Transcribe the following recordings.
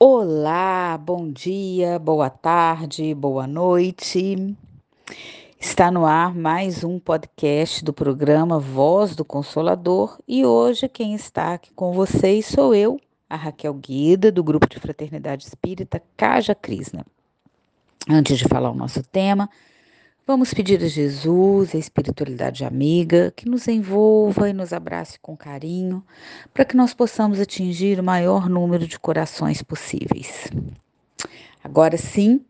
Olá, bom dia, boa tarde, boa noite. Está no ar mais um podcast do programa Voz do Consolador e hoje quem está aqui com vocês sou eu, a Raquel Guida, do grupo de Fraternidade Espírita Caja Crisna. Antes de falar o nosso tema, Vamos pedir a Jesus, a espiritualidade amiga, que nos envolva e nos abrace com carinho, para que nós possamos atingir o maior número de corações possíveis. Agora sim,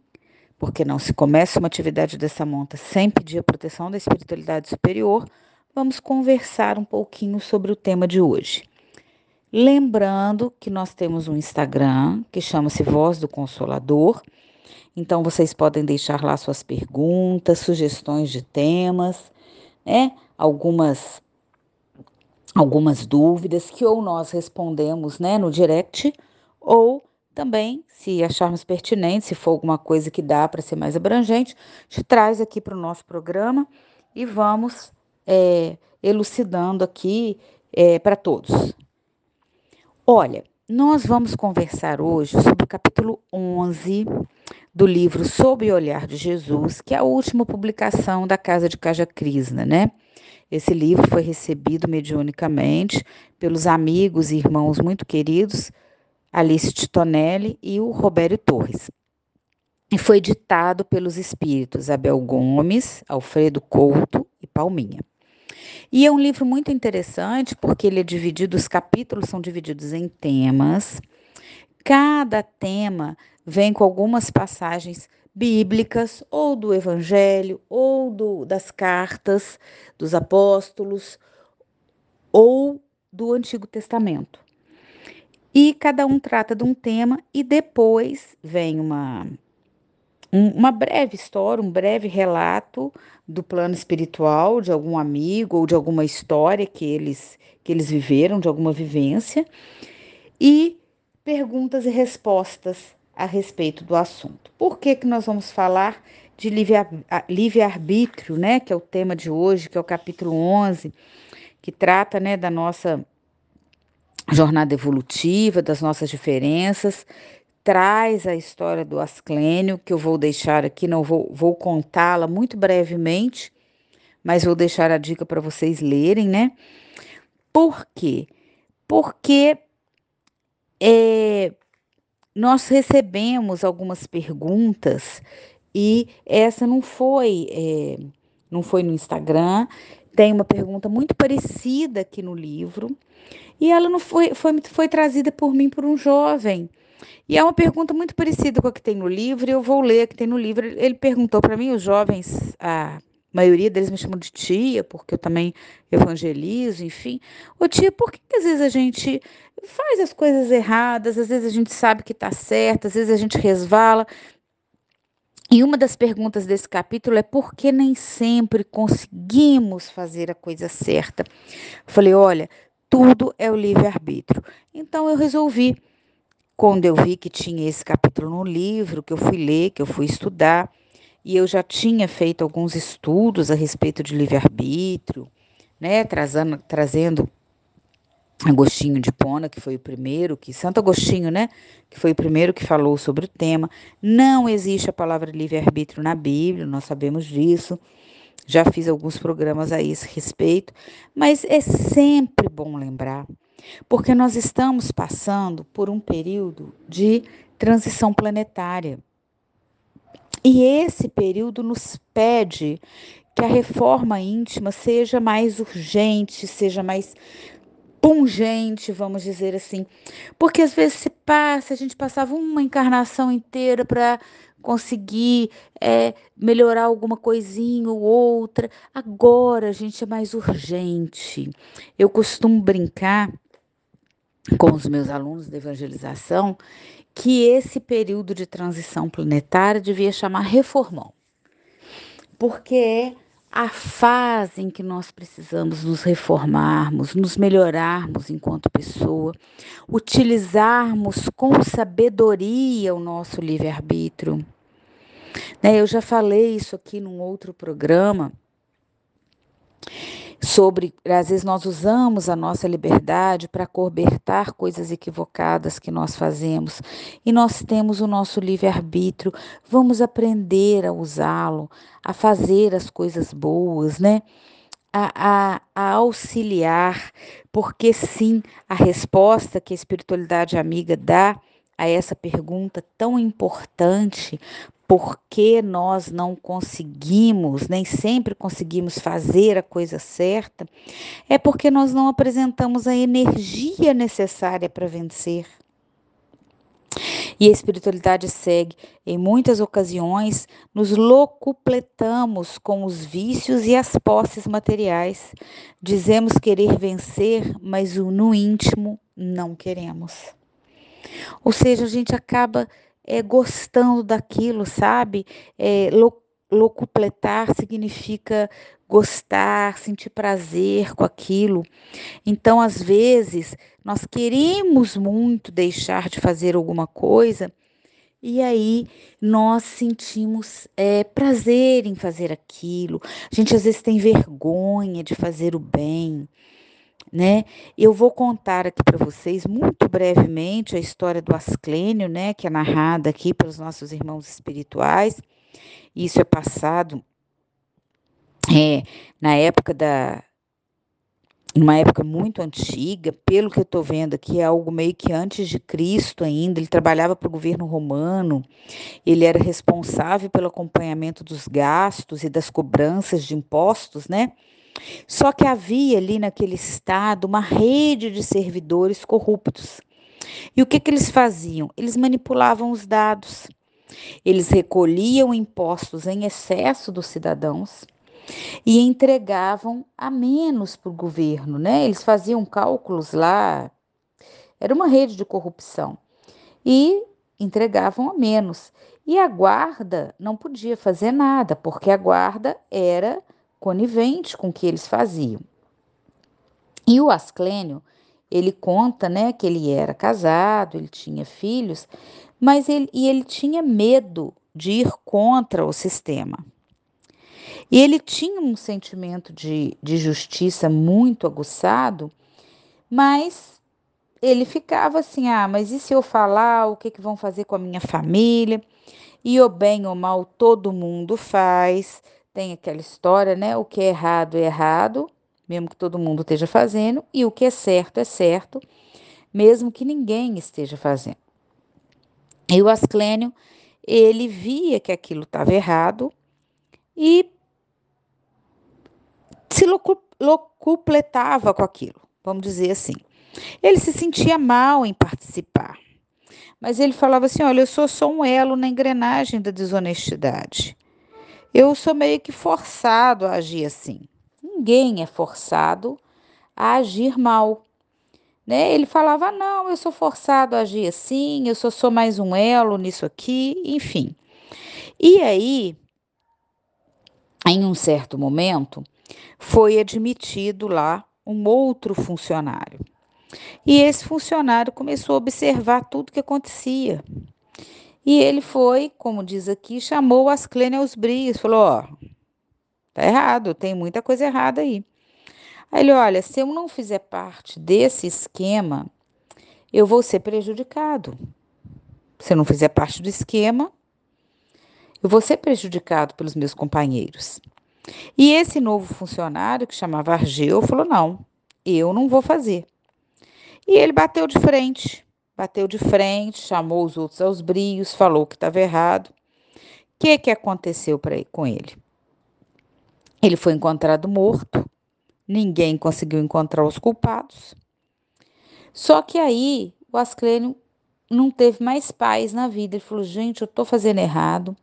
porque não se começa uma atividade dessa monta sem pedir a proteção da espiritualidade superior, vamos conversar um pouquinho sobre o tema de hoje. Lembrando que nós temos um Instagram que chama-se Voz do Consolador então vocês podem deixar lá suas perguntas, sugestões de temas, né? Algumas algumas dúvidas que ou nós respondemos, né, no direct, ou também, se acharmos pertinente, se for alguma coisa que dá para ser mais abrangente, gente traz aqui para o nosso programa e vamos é, elucidando aqui é, para todos. Olha, nós vamos conversar hoje sobre o capítulo 11 do livro Sob o Olhar de Jesus, que é a última publicação da Casa de Caja Crisna, né? Esse livro foi recebido mediunicamente pelos amigos e irmãos muito queridos Alice Titonelli e o Robério Torres. E foi ditado pelos espíritos Abel Gomes, Alfredo Couto e Palminha. E é um livro muito interessante porque ele é dividido, os capítulos são divididos em temas. Cada tema vem com algumas passagens bíblicas, ou do Evangelho, ou do, das cartas dos apóstolos, ou do Antigo Testamento. E cada um trata de um tema, e depois vem uma, um, uma breve história, um breve relato do plano espiritual de algum amigo ou de alguma história que eles, que eles viveram, de alguma vivência, e perguntas e respostas a respeito do assunto. Por que, que nós vamos falar de livre-arbítrio, né, que é o tema de hoje, que é o capítulo 11, que trata né, da nossa jornada evolutiva, das nossas diferenças, traz a história do Asclênio, que eu vou deixar aqui, não vou, vou contá-la muito brevemente, mas vou deixar a dica para vocês lerem, né? Por quê? Porque é, nós recebemos algumas perguntas e essa não foi, é, não foi no Instagram. Tem uma pergunta muito parecida aqui no livro e ela não foi, foi, foi trazida por mim por um jovem. E é uma pergunta muito parecida com a que tem no livro, eu vou ler a que tem no livro. Ele perguntou para mim, os jovens, a maioria deles me chamam de tia, porque eu também evangelizo, enfim. Ô tia, por que, que às vezes a gente faz as coisas erradas, às vezes a gente sabe que está certo, às vezes a gente resvala. E uma das perguntas desse capítulo é por que nem sempre conseguimos fazer a coisa certa? Eu falei, olha, tudo é o livre-arbítrio. Então eu resolvi, quando eu vi que tinha esse capítulo no livro, que eu fui ler, que eu fui estudar, e eu já tinha feito alguns estudos a respeito de livre-arbítrio, né, trazendo, trazendo Agostinho de Pona, que foi o primeiro, que Santo Agostinho, né, que foi o primeiro que falou sobre o tema. Não existe a palavra livre-arbítrio na Bíblia, nós sabemos disso. Já fiz alguns programas a esse respeito, mas é sempre bom lembrar, porque nós estamos passando por um período de transição planetária. E esse período nos pede que a reforma íntima seja mais urgente, seja mais pungente, vamos dizer assim. Porque às vezes se passa, a gente passava uma encarnação inteira para conseguir é, melhorar alguma coisinha ou outra. Agora, a gente, é mais urgente. Eu costumo brincar com os meus alunos de evangelização que esse período de transição planetária devia chamar reformão. Porque é a fase em que nós precisamos nos reformarmos, nos melhorarmos enquanto pessoa, utilizarmos com sabedoria o nosso livre-arbítrio. Né, eu já falei isso aqui num outro programa, sobre, às vezes nós usamos a nossa liberdade para cobertar coisas equivocadas que nós fazemos e nós temos o nosso livre-arbítrio. Vamos aprender a usá-lo, a fazer as coisas boas, né? A, a, a, auxiliar, porque sim, a resposta que a espiritualidade amiga dá a essa pergunta tão importante por que nós não conseguimos, nem sempre conseguimos fazer a coisa certa, é porque nós não apresentamos a energia necessária para vencer. E a espiritualidade segue. Em muitas ocasiões, nos locupletamos com os vícios e as posses materiais. Dizemos querer vencer, mas no íntimo não queremos. Ou seja, a gente acaba é, gostando daquilo, sabe? É, locupletar significa gostar, sentir prazer com aquilo. Então, às vezes, nós queremos muito deixar de fazer alguma coisa e aí nós sentimos é, prazer em fazer aquilo. A gente às vezes tem vergonha de fazer o bem né? Eu vou contar aqui para vocês muito brevemente a história do Asclênio, né, que é narrada aqui pelos nossos irmãos espirituais. Isso é passado é, na época da numa época muito antiga, pelo que eu estou vendo aqui, é algo meio que antes de Cristo ainda. Ele trabalhava para o governo romano, ele era responsável pelo acompanhamento dos gastos e das cobranças de impostos, né? Só que havia ali naquele estado uma rede de servidores corruptos. E o que, que eles faziam? Eles manipulavam os dados. Eles recolhiam impostos em excesso dos cidadãos e entregavam a menos para o governo, né? Eles faziam cálculos lá, era uma rede de corrupção e entregavam a menos. E a guarda não podia fazer nada, porque a guarda era conivente com o que eles faziam. E o Asclênio, ele conta, né, que ele era casado, ele tinha filhos, mas ele, e ele tinha medo de ir contra o sistema. E ele tinha um sentimento de, de justiça muito aguçado, mas ele ficava assim: ah, mas e se eu falar, o que, que vão fazer com a minha família? E o bem ou mal todo mundo faz tem aquela história, né? O que é errado é errado, mesmo que todo mundo esteja fazendo, e o que é certo é certo, mesmo que ninguém esteja fazendo. E o Asclênio, ele via que aquilo estava errado e se locupletava com aquilo, vamos dizer assim. Ele se sentia mal em participar, mas ele falava assim: olha, eu sou só um elo na engrenagem da desonestidade eu sou meio que forçado a agir assim. Ninguém é forçado a agir mal. Né? Ele falava: não, eu sou forçado a agir assim, eu só sou mais um elo nisso aqui, enfim. E aí, em um certo momento, foi admitido lá um outro funcionário. E esse funcionário começou a observar tudo que acontecia. E ele foi, como diz aqui, chamou Asclênia aos brios, falou: Ó, tá errado, tem muita coisa errada aí. Aí ele: Olha, se eu não fizer parte desse esquema, eu vou ser prejudicado. Se eu não fizer parte do esquema, eu vou ser prejudicado pelos meus companheiros. E esse novo funcionário, que chamava Argeu, falou: Não, eu não vou fazer. E ele bateu de frente bateu de frente, chamou os outros aos brios, falou que estava errado. O que, que aconteceu pra, com ele? Ele foi encontrado morto, ninguém conseguiu encontrar os culpados. Só que aí o Asclênio não teve mais paz na vida. Ele falou: gente, eu estou fazendo errado.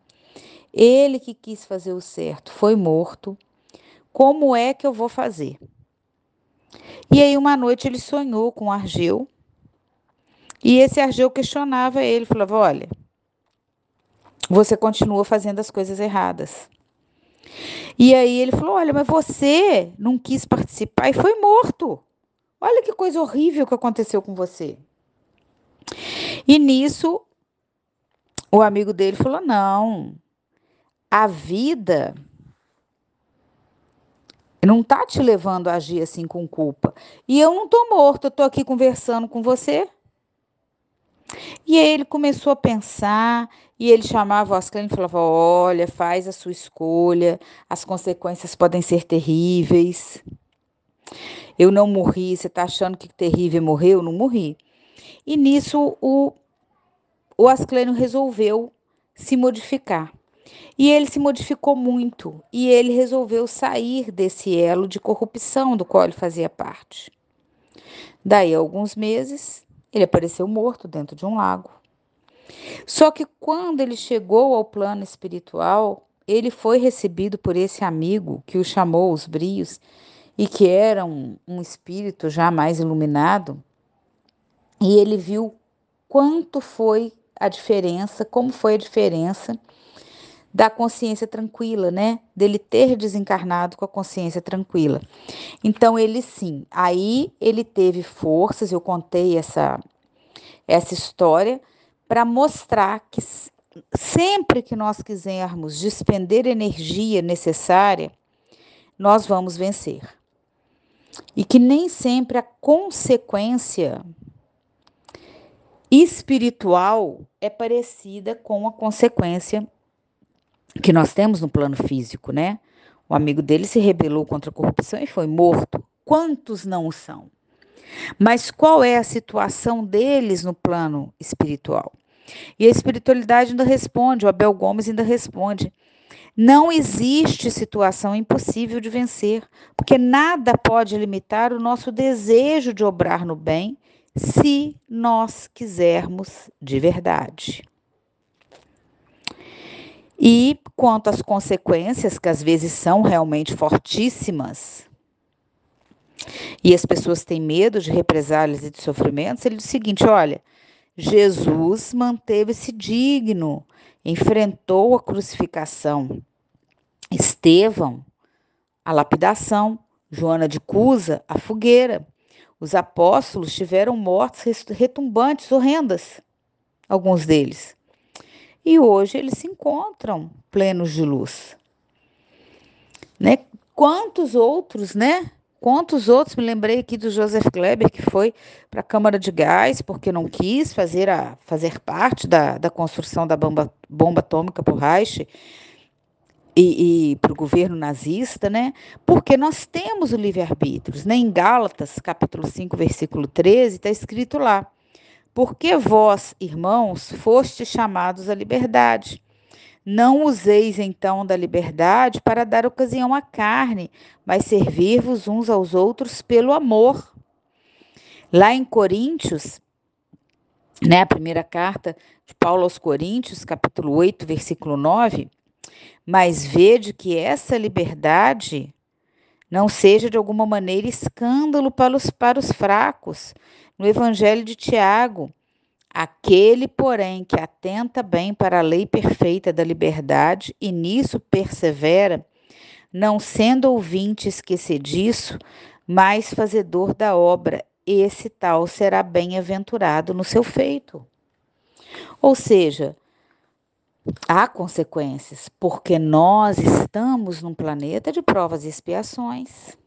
Ele que quis fazer o certo foi morto. Como é que eu vou fazer? E aí, uma noite, ele sonhou com Argeu e esse Argeu questionava ele, falava: olha, você continua fazendo as coisas erradas. E aí ele falou: olha, mas você não quis participar e foi morto. Olha que coisa horrível que aconteceu com você. E nisso, o amigo dele falou: não, a vida não tá te levando a agir assim com culpa. E eu não tô morto, eu tô aqui conversando com você. E aí ele começou a pensar, e ele chamava o Asclênio e falava: Olha, faz a sua escolha, as consequências podem ser terríveis. Eu não morri, você está achando que terrível morrer? Eu não morri. E nisso o, o Asclênio resolveu se modificar. E ele se modificou muito, e ele resolveu sair desse elo de corrupção do qual ele fazia parte. Daí a alguns meses, ele apareceu morto dentro de um lago. Só que quando ele chegou ao plano espiritual, ele foi recebido por esse amigo que o chamou os brios e que era um, um espírito já mais iluminado, e ele viu quanto foi a diferença, como foi a diferença da consciência tranquila, né? Dele ter desencarnado com a consciência tranquila. Então ele sim, aí ele teve forças, eu contei essa essa história para mostrar que sempre que nós quisermos despender energia necessária, nós vamos vencer. E que nem sempre a consequência espiritual é parecida com a consequência que nós temos no plano físico, né? O amigo dele se rebelou contra a corrupção e foi morto. Quantos não o são? Mas qual é a situação deles no plano espiritual? E a espiritualidade ainda responde, o Abel Gomes ainda responde: não existe situação impossível de vencer, porque nada pode limitar o nosso desejo de obrar no bem, se nós quisermos de verdade. E quanto às consequências, que às vezes são realmente fortíssimas, e as pessoas têm medo de represálias e de sofrimentos, ele diz o seguinte: olha, Jesus manteve-se digno, enfrentou a crucificação, Estevão, a lapidação, Joana de Cusa, a fogueira. Os apóstolos tiveram mortes retumbantes, horrendas, alguns deles. E hoje eles se encontram plenos de luz. Né? Quantos outros, né? Quantos outros, me lembrei aqui do Joseph Kleber, que foi para a Câmara de Gás, porque não quis fazer, a, fazer parte da, da construção da bomba, bomba atômica por Reich e, e para o governo nazista, né? Porque nós temos o livre-arbítrio. Né? Em Gálatas, capítulo 5, versículo 13, está escrito lá: Porque vós, irmãos, fostes chamados à liberdade. Não useis então da liberdade para dar ocasião à carne, mas servir-vos uns aos outros pelo amor. Lá em Coríntios, né, a primeira carta de Paulo aos Coríntios, capítulo 8, versículo 9, mas vede que essa liberdade não seja de alguma maneira escândalo para os, para os fracos. No Evangelho de Tiago, Aquele, porém, que atenta bem para a lei perfeita da liberdade e nisso persevera, não sendo ouvinte esquecediço, mas fazedor da obra, esse tal será bem-aventurado no seu feito. Ou seja, há consequências, porque nós estamos num planeta de provas e expiações.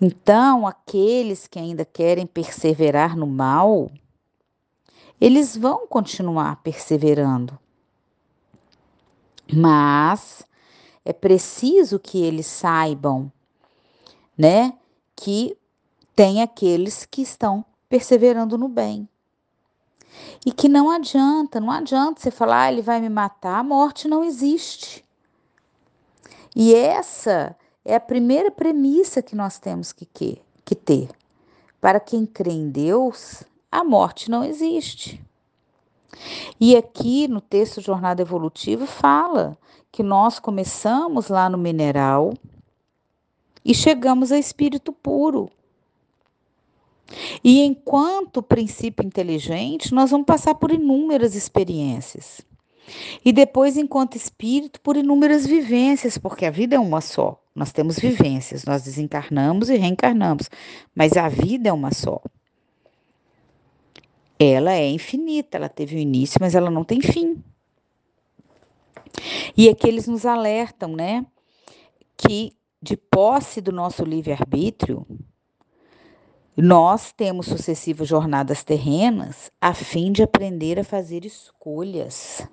Então, aqueles que ainda querem perseverar no mal, eles vão continuar perseverando. Mas é preciso que eles saibam, né, que tem aqueles que estão perseverando no bem. E que não adianta, não adianta você falar, ah, ele vai me matar, a morte não existe. E essa é a primeira premissa que nós temos que, que, que ter. Para quem crê em Deus, a morte não existe. E aqui no texto Jornada Evolutiva fala que nós começamos lá no mineral e chegamos a espírito puro. E enquanto princípio inteligente, nós vamos passar por inúmeras experiências. E depois, enquanto espírito, por inúmeras vivências, porque a vida é uma só. Nós temos vivências, nós desencarnamos e reencarnamos, mas a vida é uma só ela é infinita, ela teve um início, mas ela não tem fim. E aqui eles nos alertam, né, que de posse do nosso livre-arbítrio, nós temos sucessivas jornadas terrenas a fim de aprender a fazer escolhas.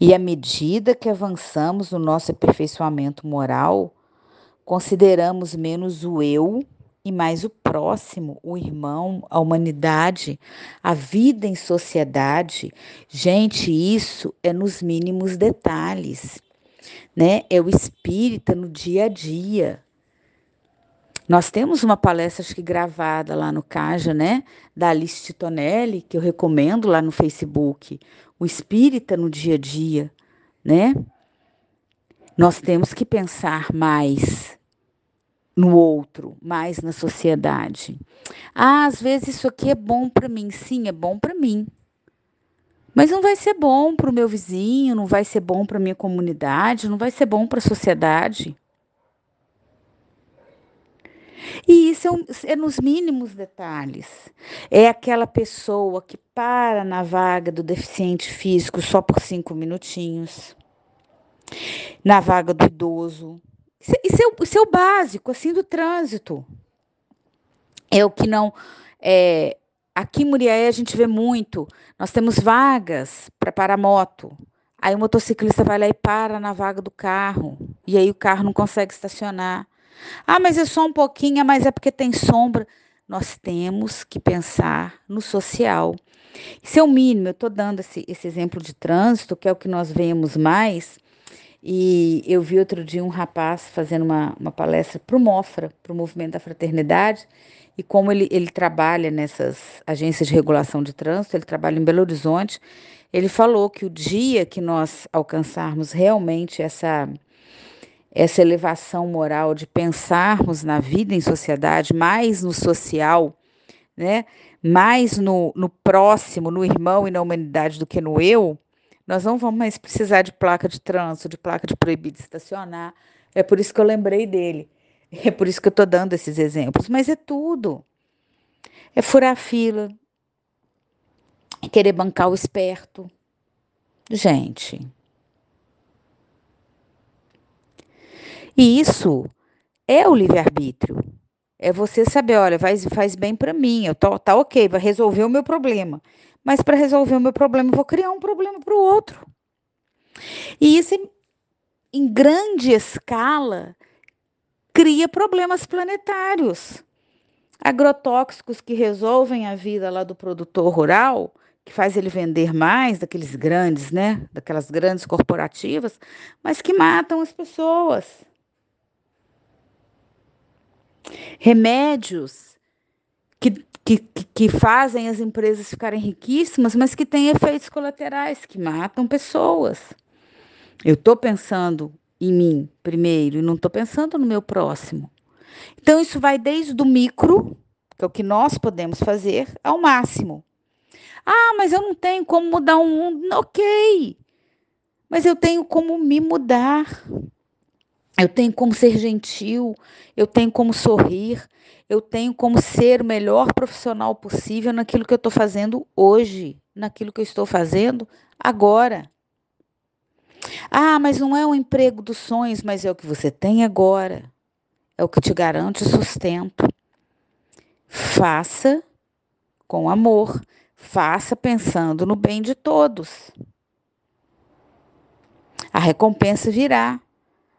E à medida que avançamos no nosso aperfeiçoamento moral, consideramos menos o eu e mais o próximo, o irmão, a humanidade, a vida em sociedade. Gente, isso é nos mínimos detalhes, né? É o espírita no dia a dia. Nós temos uma palestra, acho que gravada lá no Caja, né? Da Alice Titonelli, que eu recomendo lá no Facebook. O espírita no dia a dia, né? Nós temos que pensar mais no outro, mais na sociedade. Ah, às vezes isso aqui é bom para mim. Sim, é bom para mim. Mas não vai ser bom para o meu vizinho, não vai ser bom para minha comunidade, não vai ser bom para a sociedade. E isso é, é, nos mínimos detalhes. É aquela pessoa que para na vaga do deficiente físico só por cinco minutinhos, na vaga do idoso. Isso, isso, é, isso é o básico, assim, do trânsito. É o que não. É, aqui em Muriaé a gente vê muito. Nós temos vagas para parar moto. Aí o motociclista vai lá e para na vaga do carro. E aí o carro não consegue estacionar. Ah, mas é só um pouquinho, mas é porque tem sombra. Nós temos que pensar no social. Isso é o mínimo. Eu estou dando esse, esse exemplo de trânsito, que é o que nós vemos mais. E eu vi outro dia um rapaz fazendo uma, uma palestra para o MOFRA, para o Movimento da Fraternidade, e como ele, ele trabalha nessas agências de regulação de trânsito, ele trabalha em Belo Horizonte, ele falou que o dia que nós alcançarmos realmente essa essa elevação moral de pensarmos na vida em sociedade, mais no social, né? mais no, no próximo, no irmão e na humanidade do que no eu, nós não vamos mais precisar de placa de trânsito, de placa de proibido de estacionar. É por isso que eu lembrei dele. É por isso que eu estou dando esses exemplos. Mas é tudo. É furar fila, é querer bancar o esperto. Gente, E isso é o livre-arbítrio. É você saber, olha, faz, faz bem para mim, eu tô, tá ok, vai resolver o meu problema. Mas para resolver o meu problema, eu vou criar um problema para o outro. E isso, em grande escala, cria problemas planetários. Agrotóxicos que resolvem a vida lá do produtor rural, que faz ele vender mais daqueles grandes, né? Daquelas grandes corporativas, mas que matam as pessoas remédios que, que, que fazem as empresas ficarem riquíssimas, mas que têm efeitos colaterais que matam pessoas. Eu estou pensando em mim primeiro e não estou pensando no meu próximo. Então, isso vai desde o micro, que é o que nós podemos fazer, ao máximo. Ah, mas eu não tenho como mudar o mundo. Ok. Mas eu tenho como me mudar. Eu tenho como ser gentil, eu tenho como sorrir, eu tenho como ser o melhor profissional possível naquilo que eu estou fazendo hoje, naquilo que eu estou fazendo agora. Ah, mas não é o emprego dos sonhos, mas é o que você tem agora. É o que te garante sustento. Faça com amor, faça pensando no bem de todos. A recompensa virá.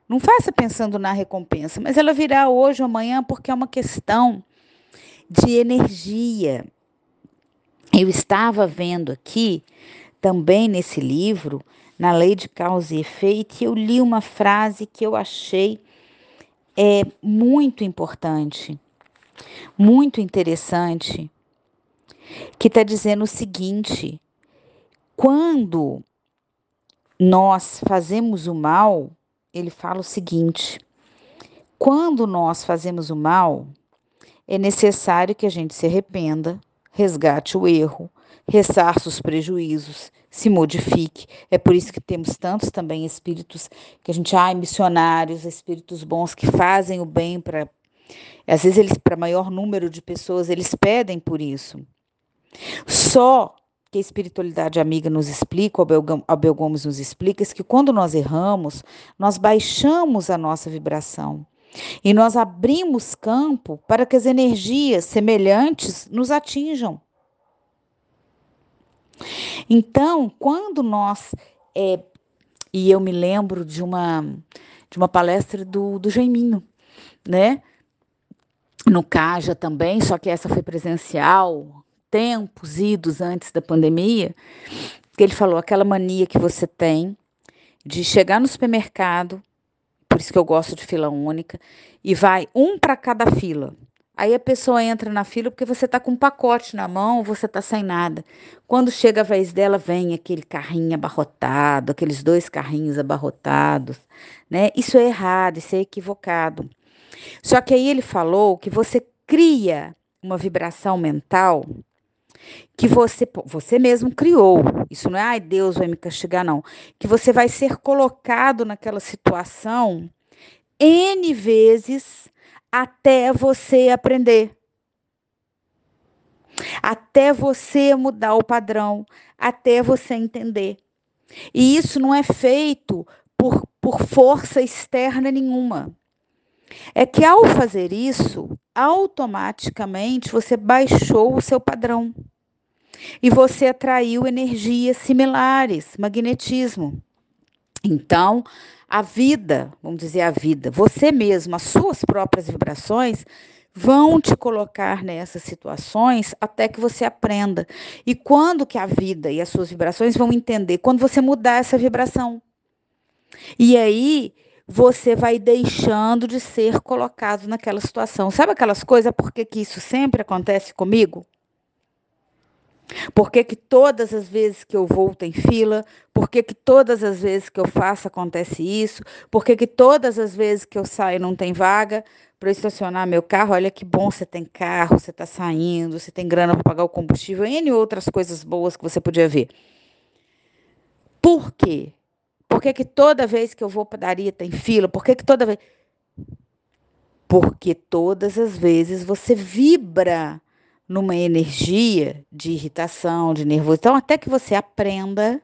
Não faça pensando na recompensa, mas ela virá hoje ou amanhã porque é uma questão de energia. Eu estava vendo aqui, também nesse livro, na lei de causa e efeito, e eu li uma frase que eu achei é, muito importante, muito interessante, que está dizendo o seguinte: quando nós fazemos o mal, ele fala o seguinte: quando nós fazemos o mal, é necessário que a gente se arrependa, resgate o erro, ressarça os prejuízos, se modifique. É por isso que temos tantos também espíritos que a gente, ai, missionários, espíritos bons que fazem o bem para às vezes eles para maior número de pessoas, eles pedem por isso. Só que a espiritualidade amiga nos explica, o Abel Gomes nos explica, é que quando nós erramos, nós baixamos a nossa vibração. E nós abrimos campo para que as energias semelhantes nos atinjam. Então, quando nós. É, e eu me lembro de uma, de uma palestra do, do Jaiminho, né? No CAJA também, só que essa foi presencial, tempos idos antes da pandemia, que ele falou aquela mania que você tem de chegar no supermercado, por isso que eu gosto de fila única, e vai um para cada fila. Aí a pessoa entra na fila porque você está com um pacote na mão, você está sem nada. Quando chega a vez dela, vem aquele carrinho abarrotado, aqueles dois carrinhos abarrotados, né? Isso é errado, isso é equivocado. Só que aí ele falou que você cria uma vibração mental que você, você mesmo criou. Isso não é, ai, Deus vai me castigar, não. Que você vai ser colocado naquela situação N vezes até você aprender. Até você mudar o padrão, até você entender. E isso não é feito por, por força externa nenhuma. É que ao fazer isso, automaticamente você baixou o seu padrão e você atraiu energias similares, magnetismo. Então, a vida, vamos dizer a vida, você mesmo, as suas próprias vibrações vão te colocar nessas situações até que você aprenda. E quando que a vida e as suas vibrações vão entender? Quando você mudar essa vibração. E aí você vai deixando de ser colocado naquela situação. Sabe aquelas coisas por que, que isso sempre acontece comigo? Por que, que todas as vezes que eu vou tem fila? Por que, que todas as vezes que eu faço acontece isso? Por que, que todas as vezes que eu saio não tem vaga para estacionar meu carro? Olha que bom você tem carro, você está saindo, você tem grana para pagar o combustível, e outras coisas boas que você podia ver. Por quê? Por que, que toda vez que eu vou padaria tem fila? Por que, que toda vez. Porque todas as vezes você vibra numa energia de irritação, de nervoso. Então, até que você aprenda,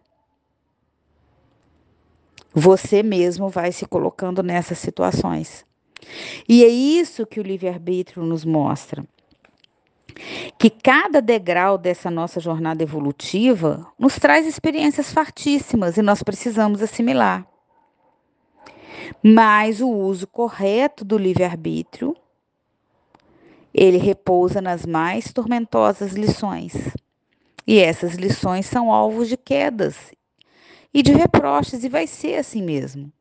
você mesmo vai se colocando nessas situações. E é isso que o livre-arbítrio nos mostra. Que cada degrau dessa nossa jornada evolutiva nos traz experiências fartíssimas e nós precisamos assimilar. Mas o uso correto do livre-arbítrio ele repousa nas mais tormentosas lições. E essas lições são alvos de quedas e de reproches, e vai ser assim mesmo.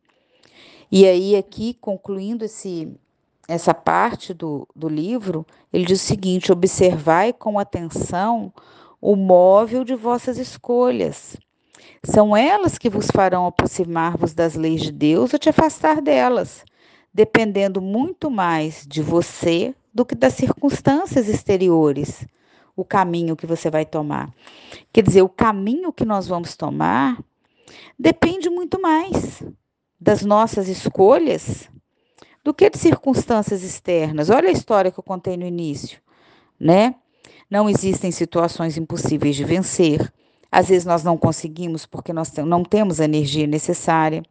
E aí, aqui, concluindo esse, essa parte do, do livro, ele diz o seguinte: observai com atenção o móvel de vossas escolhas. São elas que vos farão aproximar-vos das leis de Deus ou te afastar delas, dependendo muito mais de você do que das circunstâncias exteriores, o caminho que você vai tomar. Quer dizer, o caminho que nós vamos tomar depende muito mais das nossas escolhas do que de circunstâncias externas. Olha a história que eu contei no início, né? Não existem situações impossíveis de vencer. Às vezes nós não conseguimos porque nós não temos a energia necessária.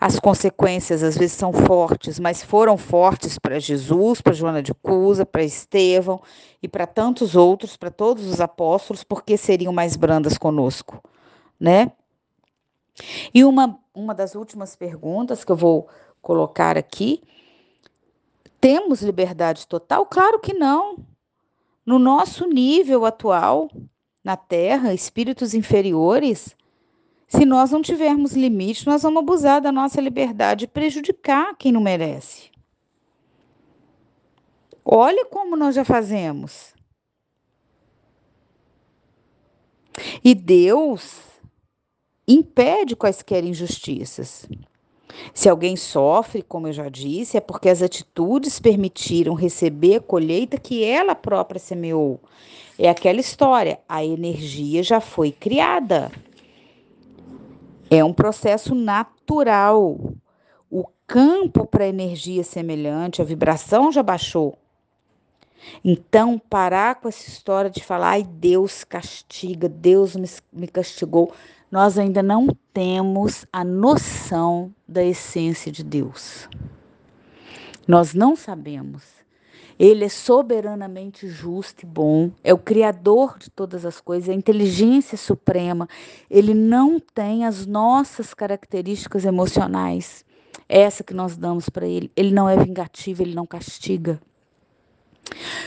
As consequências às vezes são fortes, mas foram fortes para Jesus, para Joana de Cusa, para Estevão e para tantos outros, para todos os apóstolos, porque seriam mais brandas conosco, né? E uma, uma das últimas perguntas que eu vou colocar aqui: temos liberdade total? Claro que não. No nosso nível atual, na Terra, espíritos inferiores se nós não tivermos limite, nós vamos abusar da nossa liberdade e prejudicar quem não merece. Olha como nós já fazemos. E Deus impede quaisquer injustiças. Se alguém sofre, como eu já disse, é porque as atitudes permitiram receber a colheita que ela própria semeou. É aquela história, a energia já foi criada. É um processo natural. O campo para energia semelhante, a vibração já baixou. Então, parar com essa história de falar, ai, Deus castiga, Deus me castigou. Nós ainda não temos a noção da essência de Deus. Nós não sabemos. Ele é soberanamente justo e bom, é o criador de todas as coisas, é a inteligência suprema. Ele não tem as nossas características emocionais, essa que nós damos para ele. Ele não é vingativo, ele não castiga.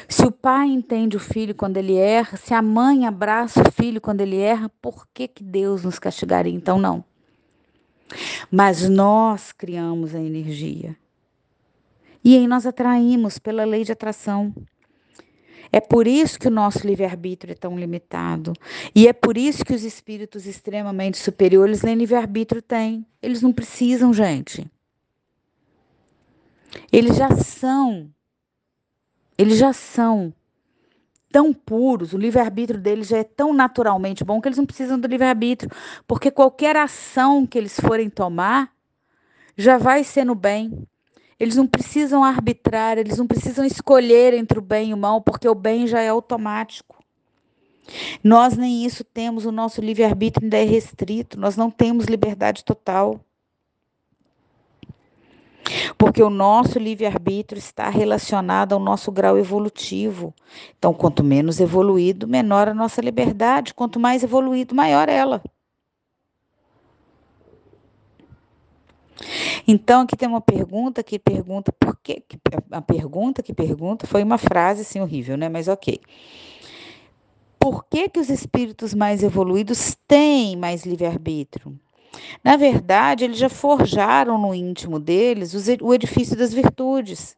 Se o pai entende o filho quando ele erra, se a mãe abraça o filho quando ele erra, por que, que Deus nos castigaria? Então, não. Mas nós criamos a energia. E aí nós atraímos pela lei de atração. É por isso que o nosso livre-arbítrio é tão limitado. E é por isso que os espíritos extremamente superiores nem livre-arbítrio têm. Eles não precisam, gente. Eles já são eles já são tão puros, o livre-arbítrio deles já é tão naturalmente bom que eles não precisam do livre-arbítrio, porque qualquer ação que eles forem tomar já vai ser no bem. Eles não precisam arbitrar, eles não precisam escolher entre o bem e o mal, porque o bem já é automático. Nós nem isso temos, o nosso livre-arbítrio ainda é restrito, nós não temos liberdade total. Porque o nosso livre-arbítrio está relacionado ao nosso grau evolutivo. Então, quanto menos evoluído, menor a nossa liberdade, quanto mais evoluído, maior ela. Então, aqui tem uma pergunta que pergunta por quê? A pergunta que pergunta foi uma frase assim horrível, né? Mas ok. Por que, que os espíritos mais evoluídos têm mais livre-arbítrio? Na verdade, eles já forjaram no íntimo deles o edifício das virtudes.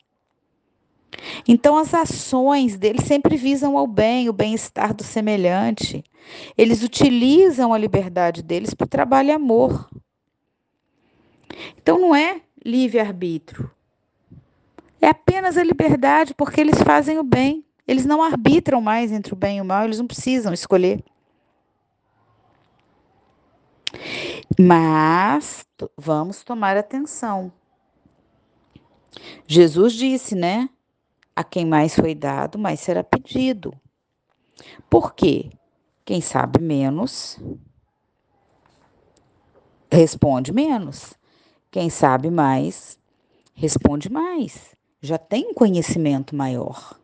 Então, as ações deles sempre visam ao bem, o bem-estar do semelhante. Eles utilizam a liberdade deles para o trabalho e amor. Então, não é livre-arbítrio. É apenas a liberdade, porque eles fazem o bem. Eles não arbitram mais entre o bem e o mal, eles não precisam escolher. Mas vamos tomar atenção. Jesus disse, né? A quem mais foi dado, mais será pedido. Por quê? Quem sabe menos responde menos. Quem sabe mais responde mais. Já tem conhecimento maior.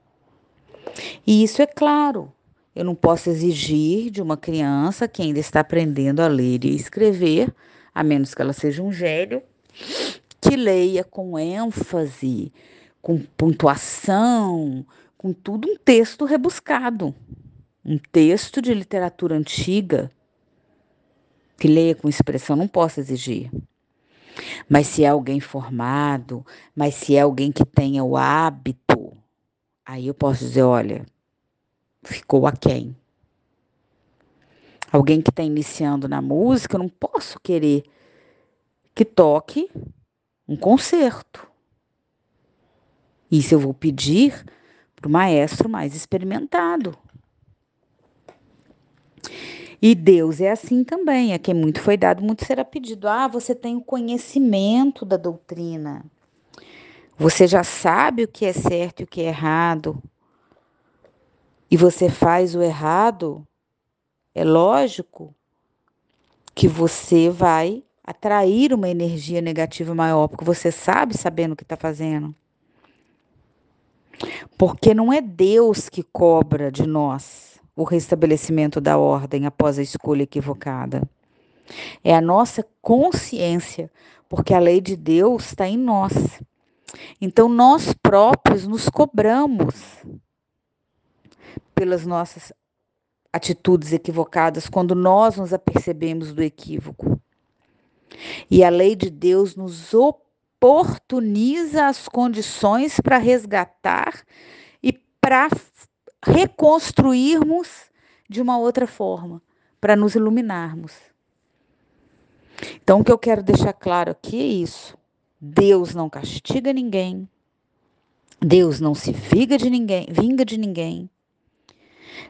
E isso é claro. Eu não posso exigir de uma criança que ainda está aprendendo a ler e escrever, a menos que ela seja um gênio, que leia com ênfase, com pontuação, com tudo um texto rebuscado, um texto de literatura antiga, que leia com expressão, não posso exigir. Mas se é alguém formado, mas se é alguém que tenha o hábito, aí eu posso dizer, olha, ficou aquém. Alguém que está iniciando na música, eu não posso querer que toque um concerto. Isso eu vou pedir para o maestro mais experimentado. E Deus é assim também, a quem muito foi dado, muito será pedido. Ah, você tem o conhecimento da doutrina. Você já sabe o que é certo e o que é errado e você faz o errado, é lógico que você vai atrair uma energia negativa maior, porque você sabe sabendo o que está fazendo. Porque não é Deus que cobra de nós o restabelecimento da ordem após a escolha equivocada. É a nossa consciência, porque a lei de Deus está em nós. Então nós próprios nos cobramos pelas nossas atitudes equivocadas quando nós nos apercebemos do equívoco. E a lei de Deus nos oportuniza as condições para resgatar e para reconstruirmos de uma outra forma, para nos iluminarmos. Então, o que eu quero deixar claro aqui é isso: Deus não castiga ninguém, Deus não se vinga de ninguém, vinga de ninguém.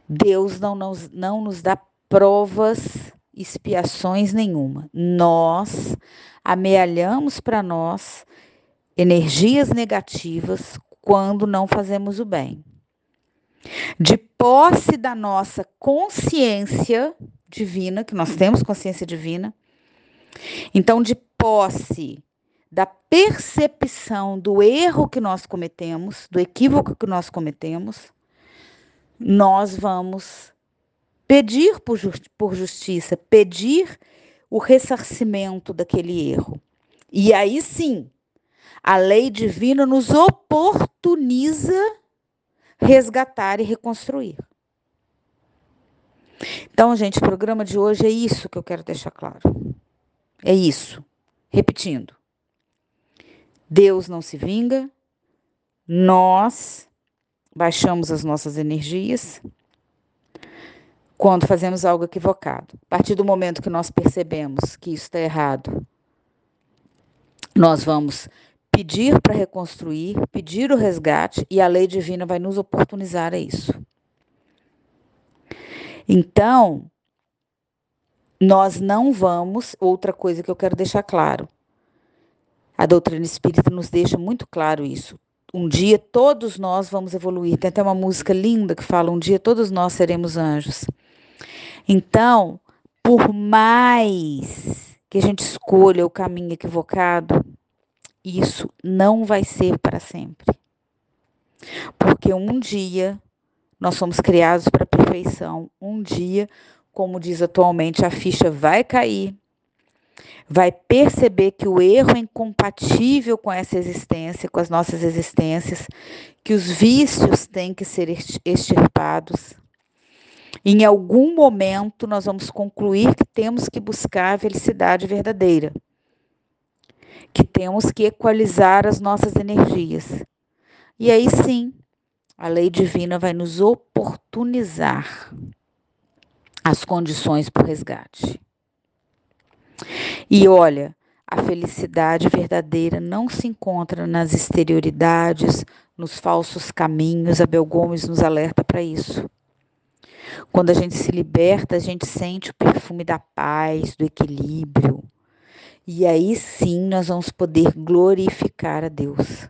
Deus não nos, não nos dá provas, expiações nenhuma. Nós amealhamos para nós energias negativas quando não fazemos o bem. de posse da nossa consciência divina, que nós temos consciência divina. Então, de posse da percepção do erro que nós cometemos, do equívoco que nós cometemos, nós vamos pedir por, justi por justiça, pedir o ressarcimento daquele erro. E aí sim, a lei divina nos oportuniza resgatar e reconstruir. Então, gente, o programa de hoje é isso que eu quero deixar claro. É isso. Repetindo. Deus não se vinga, nós baixamos as nossas energias quando fazemos algo equivocado. A partir do momento que nós percebemos que isso está errado, nós vamos pedir para reconstruir, pedir o resgate e a lei divina vai nos oportunizar a isso. Então, nós não vamos, outra coisa que eu quero deixar claro. A doutrina espírita nos deixa muito claro isso. Um dia todos nós vamos evoluir. Tem até uma música linda que fala: um dia todos nós seremos anjos. Então, por mais que a gente escolha o caminho equivocado, isso não vai ser para sempre. Porque um dia nós somos criados para a perfeição, um dia, como diz atualmente, a ficha vai cair, vai perceber que o erro é incompatível com essa existência, com as nossas existências, que os vícios têm que ser extirpados. Em algum momento nós vamos concluir que temos que buscar a felicidade verdadeira que temos que equalizar as nossas energias. E aí sim, a lei divina vai nos oportunizar as condições para o resgate. E olha, a felicidade verdadeira não se encontra nas exterioridades, nos falsos caminhos. Abel Gomes nos alerta para isso. Quando a gente se liberta, a gente sente o perfume da paz, do equilíbrio, e aí sim nós vamos poder glorificar a Deus.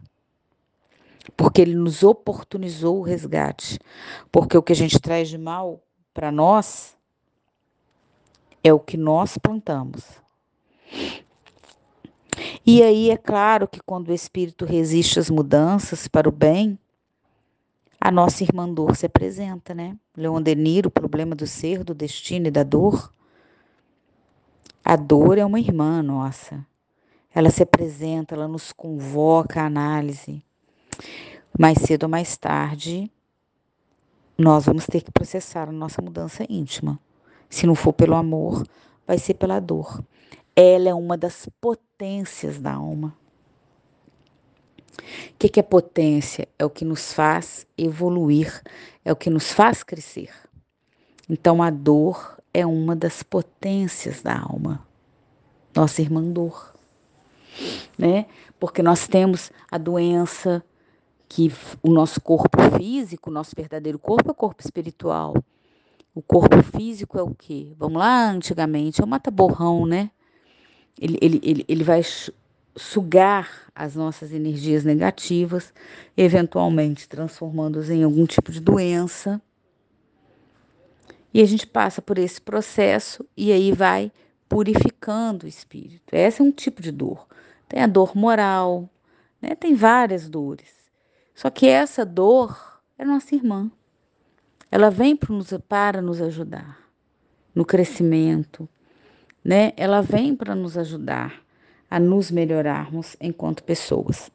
Porque Ele nos oportunizou o resgate. Porque o que a gente traz de mal para nós é o que nós plantamos. E aí é claro que quando o espírito resiste às mudanças para o bem, a nossa irmã dor se apresenta, né? Leon Denis, o problema do ser, do destino e da dor. A dor é uma irmã nossa. Ela se apresenta, ela nos convoca à análise. Mais cedo ou mais tarde, nós vamos ter que processar a nossa mudança íntima. Se não for pelo amor, vai ser pela dor. Ela é uma das potências da alma. O que, que é potência? É o que nos faz evoluir, é o que nos faz crescer. Então, a dor é uma das potências da alma, nossa irmã dor, né? Porque nós temos a doença que o nosso corpo físico, o nosso verdadeiro corpo é o corpo espiritual. O corpo físico é o quê? Vamos lá, antigamente, é o mata-borrão, né? Ele, ele, ele, ele vai sugar as nossas energias negativas, eventualmente transformando-as em algum tipo de doença. E a gente passa por esse processo e aí vai purificando o espírito. Esse é um tipo de dor. Tem a dor moral, né? Tem várias dores. Só que essa dor é nossa irmã. Ela vem para nos, ajudar no crescimento, né? Ela vem para nos ajudar a nos melhorarmos enquanto pessoas.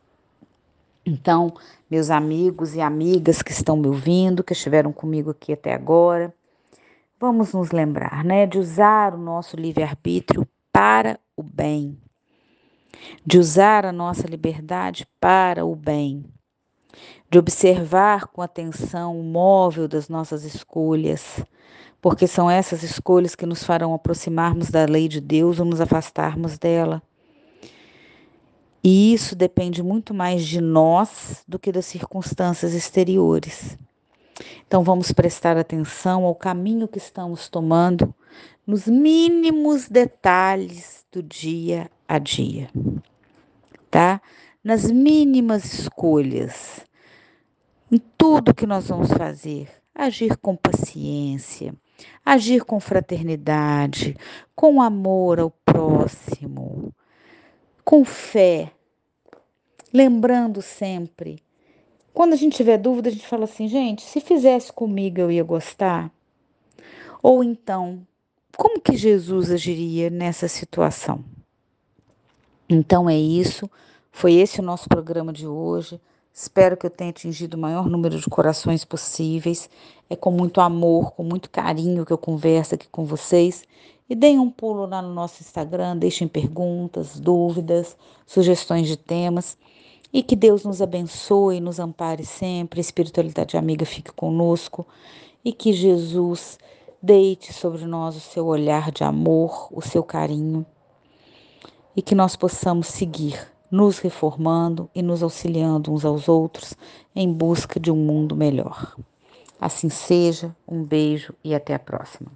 Então, meus amigos e amigas que estão me ouvindo, que estiveram comigo aqui até agora, vamos nos lembrar, né, de usar o nosso livre-arbítrio para o bem, de usar a nossa liberdade para o bem, de observar com atenção o móvel das nossas escolhas, porque são essas escolhas que nos farão aproximarmos da lei de Deus ou nos afastarmos dela. E isso depende muito mais de nós do que das circunstâncias exteriores. Então vamos prestar atenção ao caminho que estamos tomando nos mínimos detalhes do dia a dia, tá? Nas mínimas escolhas, em tudo que nós vamos fazer, agir com paciência, agir com fraternidade, com amor ao próximo, com fé, lembrando sempre. Quando a gente tiver dúvida, a gente fala assim, gente, se fizesse comigo eu ia gostar? Ou então, como que Jesus agiria nessa situação? Então é isso, foi esse o nosso programa de hoje. Espero que eu tenha atingido o maior número de corações possíveis. É com muito amor, com muito carinho que eu converso aqui com vocês. E deem um pulo lá no nosso Instagram, deixem perguntas, dúvidas, sugestões de temas. E que Deus nos abençoe, nos ampare sempre, espiritualidade amiga fique conosco e que Jesus deite sobre nós o seu olhar de amor, o seu carinho e que nós possamos seguir nos reformando e nos auxiliando uns aos outros em busca de um mundo melhor. Assim seja, um beijo e até a próxima.